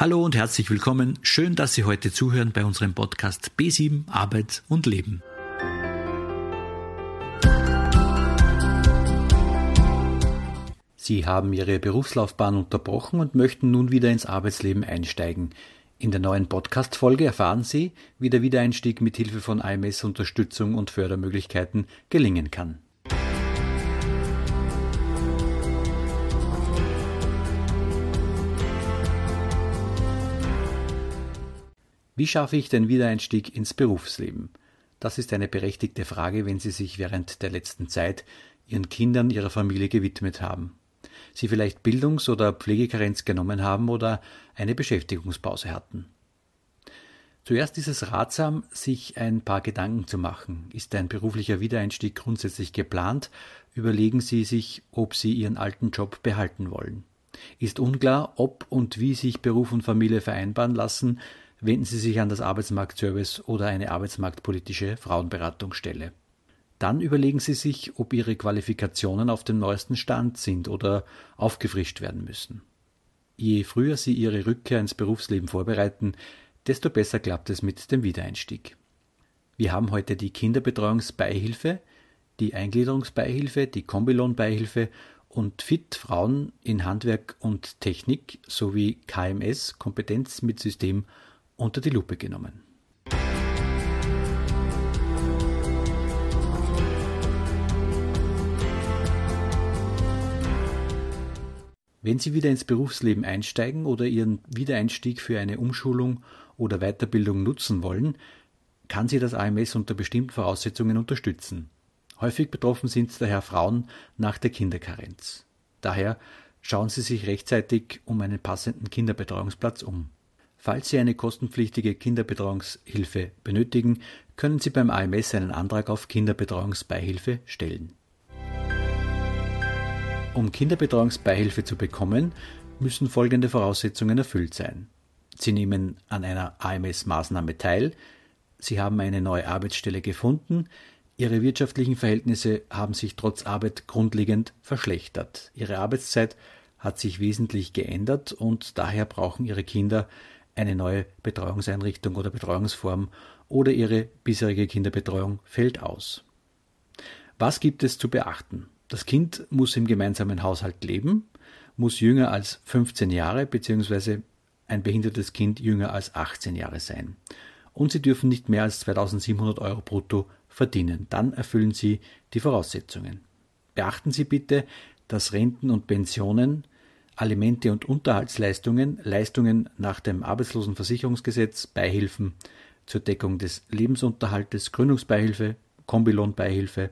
Hallo und herzlich willkommen. Schön, dass Sie heute zuhören bei unserem Podcast B7 Arbeit und Leben. Sie haben Ihre Berufslaufbahn unterbrochen und möchten nun wieder ins Arbeitsleben einsteigen. In der neuen Podcast-Folge erfahren Sie, wie der Wiedereinstieg mit Hilfe von AMS-Unterstützung und Fördermöglichkeiten gelingen kann. Wie schaffe ich den Wiedereinstieg ins Berufsleben? Das ist eine berechtigte Frage, wenn Sie sich während der letzten Zeit Ihren Kindern, Ihrer Familie gewidmet haben. Sie vielleicht Bildungs- oder Pflegekarenz genommen haben oder eine Beschäftigungspause hatten. Zuerst ist es ratsam, sich ein paar Gedanken zu machen. Ist ein beruflicher Wiedereinstieg grundsätzlich geplant? Überlegen Sie sich, ob Sie Ihren alten Job behalten wollen. Ist unklar, ob und wie sich Beruf und Familie vereinbaren lassen, wenden Sie sich an das Arbeitsmarktservice oder eine arbeitsmarktpolitische Frauenberatungsstelle. Dann überlegen Sie sich, ob Ihre Qualifikationen auf dem neuesten Stand sind oder aufgefrischt werden müssen. Je früher Sie Ihre Rückkehr ins Berufsleben vorbereiten, desto besser klappt es mit dem Wiedereinstieg. Wir haben heute die Kinderbetreuungsbeihilfe, die Eingliederungsbeihilfe, die Kombilohnbeihilfe und FIT Frauen in Handwerk und Technik sowie KMS Kompetenz mit System unter die Lupe genommen. Wenn Sie wieder ins Berufsleben einsteigen oder Ihren Wiedereinstieg für eine Umschulung oder Weiterbildung nutzen wollen, kann Sie das AMS unter bestimmten Voraussetzungen unterstützen. Häufig betroffen sind daher Frauen nach der Kinderkarenz. Daher schauen Sie sich rechtzeitig um einen passenden Kinderbetreuungsplatz um. Falls Sie eine kostenpflichtige Kinderbetreuungshilfe benötigen, können Sie beim AMS einen Antrag auf Kinderbetreuungsbeihilfe stellen. Um Kinderbetreuungsbeihilfe zu bekommen, müssen folgende Voraussetzungen erfüllt sein. Sie nehmen an einer AMS-Maßnahme teil, Sie haben eine neue Arbeitsstelle gefunden, Ihre wirtschaftlichen Verhältnisse haben sich trotz Arbeit grundlegend verschlechtert, Ihre Arbeitszeit hat sich wesentlich geändert und daher brauchen Ihre Kinder eine neue Betreuungseinrichtung oder Betreuungsform oder ihre bisherige Kinderbetreuung fällt aus. Was gibt es zu beachten? Das Kind muss im gemeinsamen Haushalt leben, muss jünger als 15 Jahre bzw. ein behindertes Kind jünger als 18 Jahre sein. Und sie dürfen nicht mehr als 2700 Euro brutto verdienen. Dann erfüllen sie die Voraussetzungen. Beachten Sie bitte, dass Renten und Pensionen Alimente und Unterhaltsleistungen, Leistungen nach dem Arbeitslosenversicherungsgesetz, Beihilfen zur Deckung des Lebensunterhaltes, Gründungsbeihilfe, Kombilohnbeihilfe,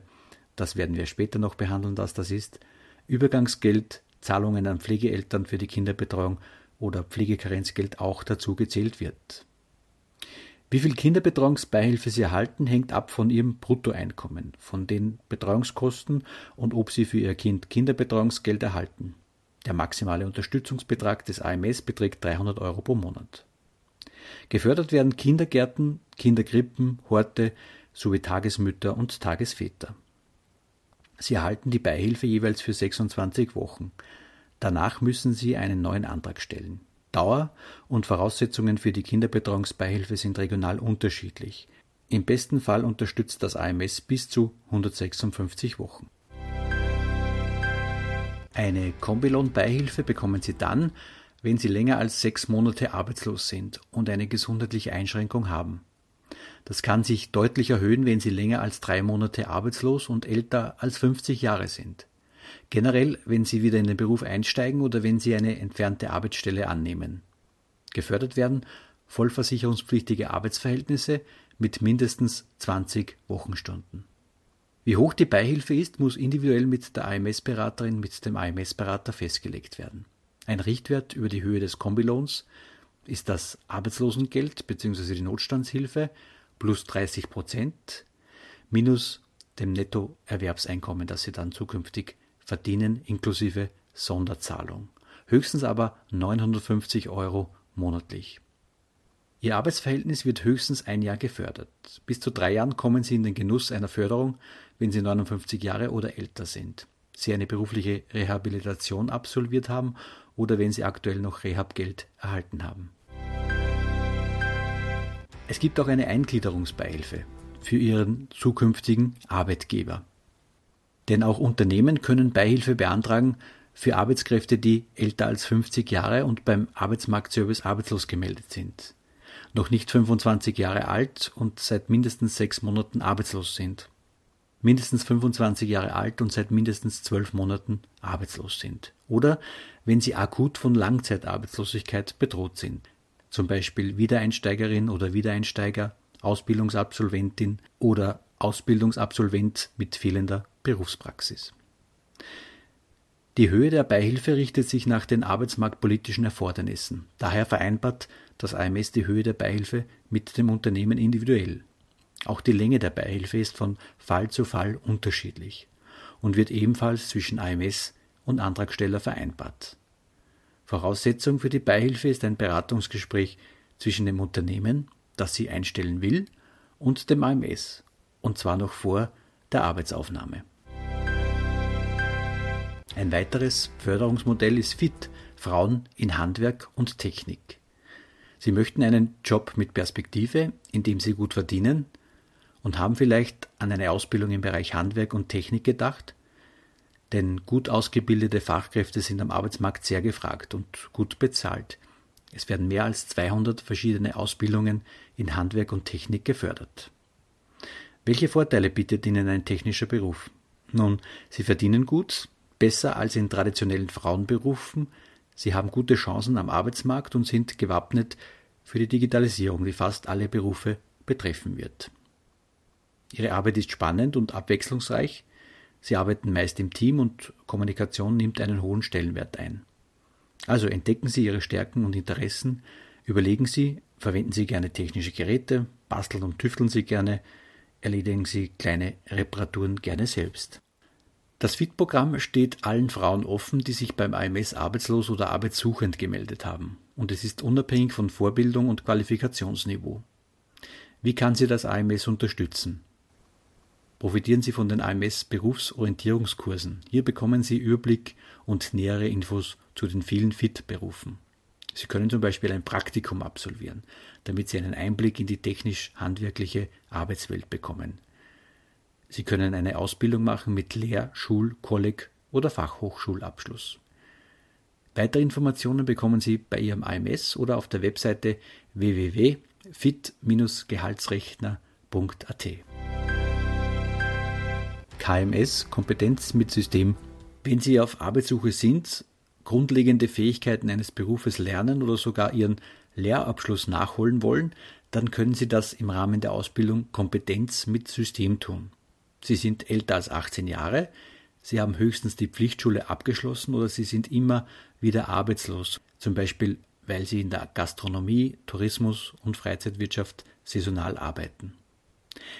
das werden wir später noch behandeln, was das ist, Übergangsgeld, Zahlungen an Pflegeeltern für die Kinderbetreuung oder Pflegekarenzgeld auch dazu gezählt wird. Wie viel Kinderbetreuungsbeihilfe Sie erhalten, hängt ab von Ihrem Bruttoeinkommen, von den Betreuungskosten und ob Sie für Ihr Kind Kinderbetreuungsgeld erhalten. Der maximale Unterstützungsbetrag des AMS beträgt 300 Euro pro Monat. Gefördert werden Kindergärten, Kinderkrippen, Horte sowie Tagesmütter und Tagesväter. Sie erhalten die Beihilfe jeweils für 26 Wochen. Danach müssen Sie einen neuen Antrag stellen. Dauer und Voraussetzungen für die Kinderbetreuungsbeihilfe sind regional unterschiedlich. Im besten Fall unterstützt das AMS bis zu 156 Wochen. Eine Kombilohnbeihilfe bekommen Sie dann, wenn Sie länger als sechs Monate arbeitslos sind und eine gesundheitliche Einschränkung haben. Das kann sich deutlich erhöhen, wenn Sie länger als drei Monate arbeitslos und älter als 50 Jahre sind. Generell, wenn Sie wieder in den Beruf einsteigen oder wenn Sie eine entfernte Arbeitsstelle annehmen. Gefördert werden vollversicherungspflichtige Arbeitsverhältnisse mit mindestens 20 Wochenstunden. Wie hoch die Beihilfe ist, muss individuell mit der AMS-Beraterin, mit dem AMS-Berater festgelegt werden. Ein Richtwert über die Höhe des Kombilohns ist das Arbeitslosengeld bzw. die Notstandshilfe plus 30 Prozent minus dem Nettoerwerbseinkommen, das Sie dann zukünftig verdienen, inklusive Sonderzahlung. Höchstens aber 950 Euro monatlich. Ihr Arbeitsverhältnis wird höchstens ein Jahr gefördert. Bis zu drei Jahren kommen Sie in den Genuss einer Förderung, wenn Sie 59 Jahre oder älter sind, Sie eine berufliche Rehabilitation absolviert haben oder wenn Sie aktuell noch Rehabgeld erhalten haben. Es gibt auch eine Eingliederungsbeihilfe für Ihren zukünftigen Arbeitgeber. Denn auch Unternehmen können Beihilfe beantragen für Arbeitskräfte, die älter als 50 Jahre und beim Arbeitsmarktservice arbeitslos gemeldet sind, noch nicht 25 Jahre alt und seit mindestens sechs Monaten arbeitslos sind, mindestens 25 Jahre alt und seit mindestens zwölf Monaten arbeitslos sind oder wenn sie akut von Langzeitarbeitslosigkeit bedroht sind, zum Beispiel Wiedereinsteigerin oder Wiedereinsteiger, Ausbildungsabsolventin oder Ausbildungsabsolvent mit fehlender Berufspraxis. Die Höhe der Beihilfe richtet sich nach den arbeitsmarktpolitischen Erfordernissen. Daher vereinbart das AMS die Höhe der Beihilfe mit dem Unternehmen individuell. Auch die Länge der Beihilfe ist von Fall zu Fall unterschiedlich und wird ebenfalls zwischen AMS und Antragsteller vereinbart. Voraussetzung für die Beihilfe ist ein Beratungsgespräch zwischen dem Unternehmen, das sie einstellen will, und dem AMS, und zwar noch vor der Arbeitsaufnahme. Ein weiteres Förderungsmodell ist FIT, Frauen in Handwerk und Technik. Sie möchten einen Job mit Perspektive, in dem Sie gut verdienen und haben vielleicht an eine Ausbildung im Bereich Handwerk und Technik gedacht? Denn gut ausgebildete Fachkräfte sind am Arbeitsmarkt sehr gefragt und gut bezahlt. Es werden mehr als 200 verschiedene Ausbildungen in Handwerk und Technik gefördert. Welche Vorteile bietet Ihnen ein technischer Beruf? Nun, Sie verdienen gut, besser als in traditionellen Frauenberufen. Sie haben gute Chancen am Arbeitsmarkt und sind gewappnet für die Digitalisierung, die fast alle Berufe betreffen wird. Ihre Arbeit ist spannend und abwechslungsreich. Sie arbeiten meist im Team und Kommunikation nimmt einen hohen Stellenwert ein. Also entdecken Sie Ihre Stärken und Interessen, überlegen Sie, verwenden Sie gerne technische Geräte, basteln und tüfteln Sie gerne, erledigen Sie kleine Reparaturen gerne selbst. Das FIT-Programm steht allen Frauen offen, die sich beim AMS arbeitslos oder arbeitssuchend gemeldet haben, und es ist unabhängig von Vorbildung und Qualifikationsniveau. Wie kann sie das AMS unterstützen? Profitieren Sie von den AMS Berufsorientierungskursen. Hier bekommen Sie Überblick und nähere Infos zu den vielen FIT-Berufen. Sie können zum Beispiel ein Praktikum absolvieren, damit Sie einen Einblick in die technisch-handwerkliche Arbeitswelt bekommen. Sie können eine Ausbildung machen mit Lehr-, Schul-, Kolleg- oder Fachhochschulabschluss. Weitere Informationen bekommen Sie bei Ihrem AMS oder auf der Webseite www.fit-gehaltsrechner.at. KMS Kompetenz mit System. Wenn Sie auf Arbeitssuche sind, grundlegende Fähigkeiten eines Berufes lernen oder sogar Ihren Lehrabschluss nachholen wollen, dann können Sie das im Rahmen der Ausbildung Kompetenz mit System tun. Sie sind älter als 18 Jahre, Sie haben höchstens die Pflichtschule abgeschlossen oder Sie sind immer wieder arbeitslos, zum Beispiel weil Sie in der Gastronomie, Tourismus und Freizeitwirtschaft saisonal arbeiten.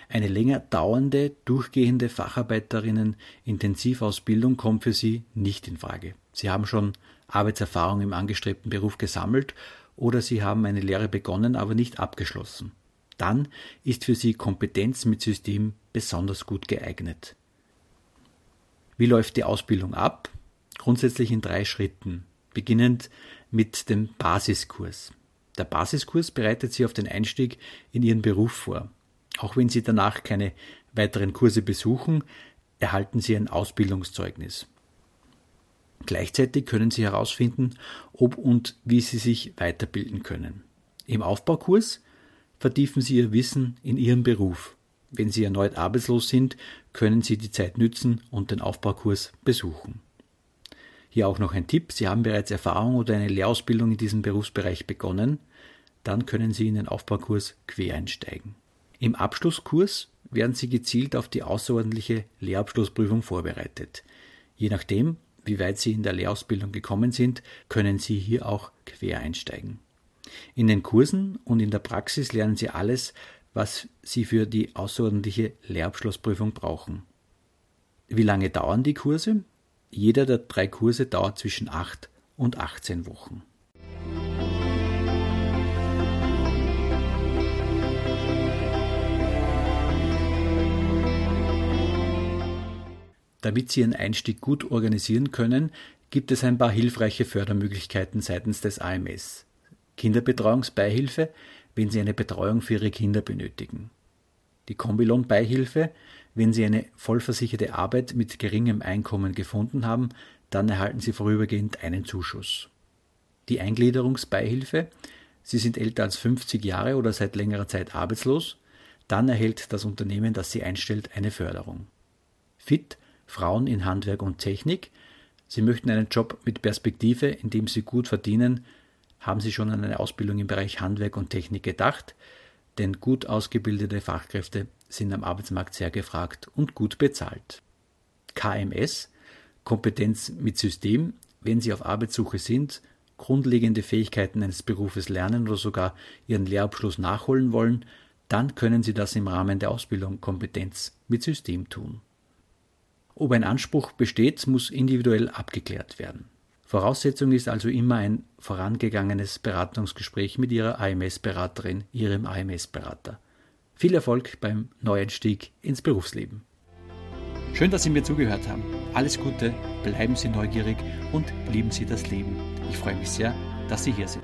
Eine länger dauernde, durchgehende Facharbeiterinnen-Intensivausbildung kommt für Sie nicht in Frage. Sie haben schon Arbeitserfahrung im angestrebten Beruf gesammelt oder Sie haben eine Lehre begonnen, aber nicht abgeschlossen dann ist für sie Kompetenz mit System besonders gut geeignet. Wie läuft die Ausbildung ab? Grundsätzlich in drei Schritten, beginnend mit dem Basiskurs. Der Basiskurs bereitet Sie auf den Einstieg in Ihren Beruf vor. Auch wenn Sie danach keine weiteren Kurse besuchen, erhalten Sie ein Ausbildungszeugnis. Gleichzeitig können Sie herausfinden, ob und wie Sie sich weiterbilden können. Im Aufbaukurs vertiefen Sie Ihr Wissen in Ihrem Beruf. Wenn Sie erneut arbeitslos sind, können Sie die Zeit nützen und den Aufbaukurs besuchen. Hier auch noch ein Tipp. Sie haben bereits Erfahrung oder eine Lehrausbildung in diesem Berufsbereich begonnen. Dann können Sie in den Aufbaukurs quer einsteigen. Im Abschlusskurs werden Sie gezielt auf die außerordentliche Lehrabschlussprüfung vorbereitet. Je nachdem, wie weit Sie in der Lehrausbildung gekommen sind, können Sie hier auch quer einsteigen. In den Kursen und in der Praxis lernen Sie alles, was Sie für die außerordentliche Lehrabschlussprüfung brauchen. Wie lange dauern die Kurse? Jeder der drei Kurse dauert zwischen 8 und 18 Wochen. Damit Sie Ihren Einstieg gut organisieren können, gibt es ein paar hilfreiche Fördermöglichkeiten seitens des AMS. Kinderbetreuungsbeihilfe, wenn Sie eine Betreuung für Ihre Kinder benötigen. Die Kombilon-Beihilfe, wenn Sie eine vollversicherte Arbeit mit geringem Einkommen gefunden haben, dann erhalten Sie vorübergehend einen Zuschuss. Die Eingliederungsbeihilfe, Sie sind älter als 50 Jahre oder seit längerer Zeit arbeitslos, dann erhält das Unternehmen, das Sie einstellt, eine Förderung. FIT, Frauen in Handwerk und Technik, Sie möchten einen Job mit Perspektive, in dem Sie gut verdienen, haben Sie schon an eine Ausbildung im Bereich Handwerk und Technik gedacht, denn gut ausgebildete Fachkräfte sind am Arbeitsmarkt sehr gefragt und gut bezahlt. KMS, Kompetenz mit System, wenn Sie auf Arbeitssuche sind, grundlegende Fähigkeiten eines Berufes lernen oder sogar Ihren Lehrabschluss nachholen wollen, dann können Sie das im Rahmen der Ausbildung Kompetenz mit System tun. Ob ein Anspruch besteht, muss individuell abgeklärt werden. Voraussetzung ist also immer ein vorangegangenes Beratungsgespräch mit Ihrer AMS-Beraterin, Ihrem AMS-Berater. Viel Erfolg beim Neueinstieg ins Berufsleben. Schön, dass Sie mir zugehört haben. Alles Gute, bleiben Sie neugierig und lieben Sie das Leben. Ich freue mich sehr, dass Sie hier sind.